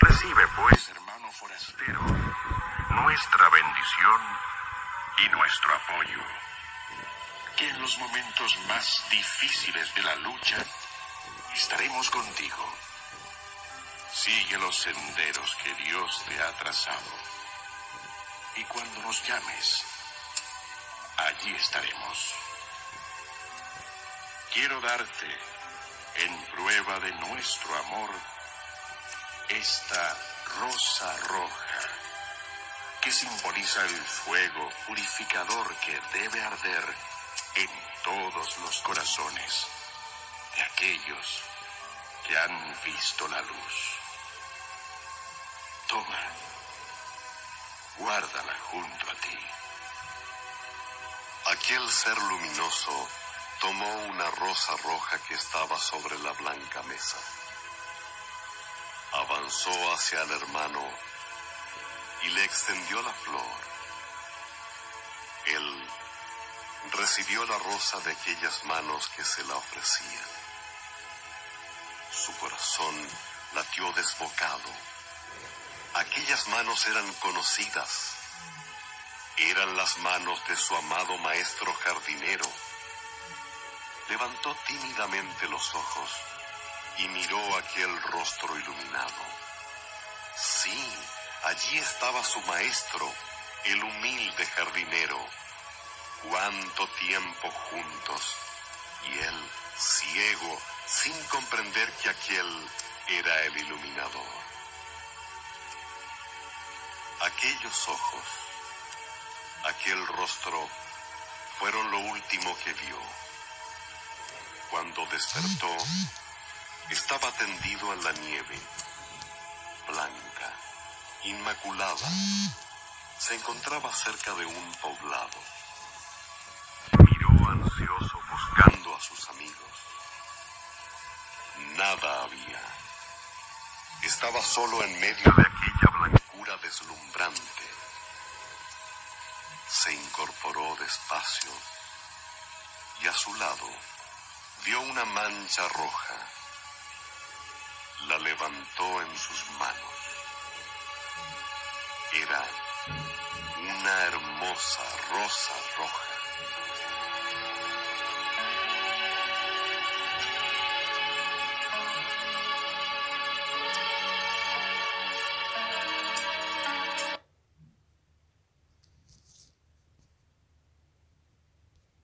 Recibe pues, hermano forastero, nuestra bendición y nuestro apoyo, que en los momentos más difíciles de la lucha estaremos contigo. Sigue los senderos que Dios te ha trazado. Y cuando nos llames, allí estaremos. Quiero darte en prueba de nuestro amor, esta rosa roja que simboliza el fuego purificador que debe arder en todos los corazones de aquellos que han visto la luz. Toma, guárdala junto a ti. Aquel ser luminoso tomó una rosa roja que estaba sobre la blanca mesa. Avanzó hacia el hermano y le extendió la flor. Él recibió la rosa de aquellas manos que se la ofrecían. Su corazón latió desbocado. Aquellas manos eran conocidas. Eran las manos de su amado maestro jardinero. Levantó tímidamente los ojos y miró aquel rostro iluminado. Sí, allí estaba su maestro, el humilde jardinero. Cuánto tiempo juntos. Y él, ciego, sin comprender que aquel era el iluminador. Aquellos ojos, aquel rostro, fueron lo último que vio. Cuando despertó, estaba tendido en la nieve, blanca, inmaculada. Se encontraba cerca de un poblado. Miró ansioso buscando a sus amigos. Nada había. Estaba solo en medio de aquella blancura deslumbrante. Se incorporó despacio y a su lado vio una mancha roja. La levantó en sus manos. Era una hermosa rosa roja.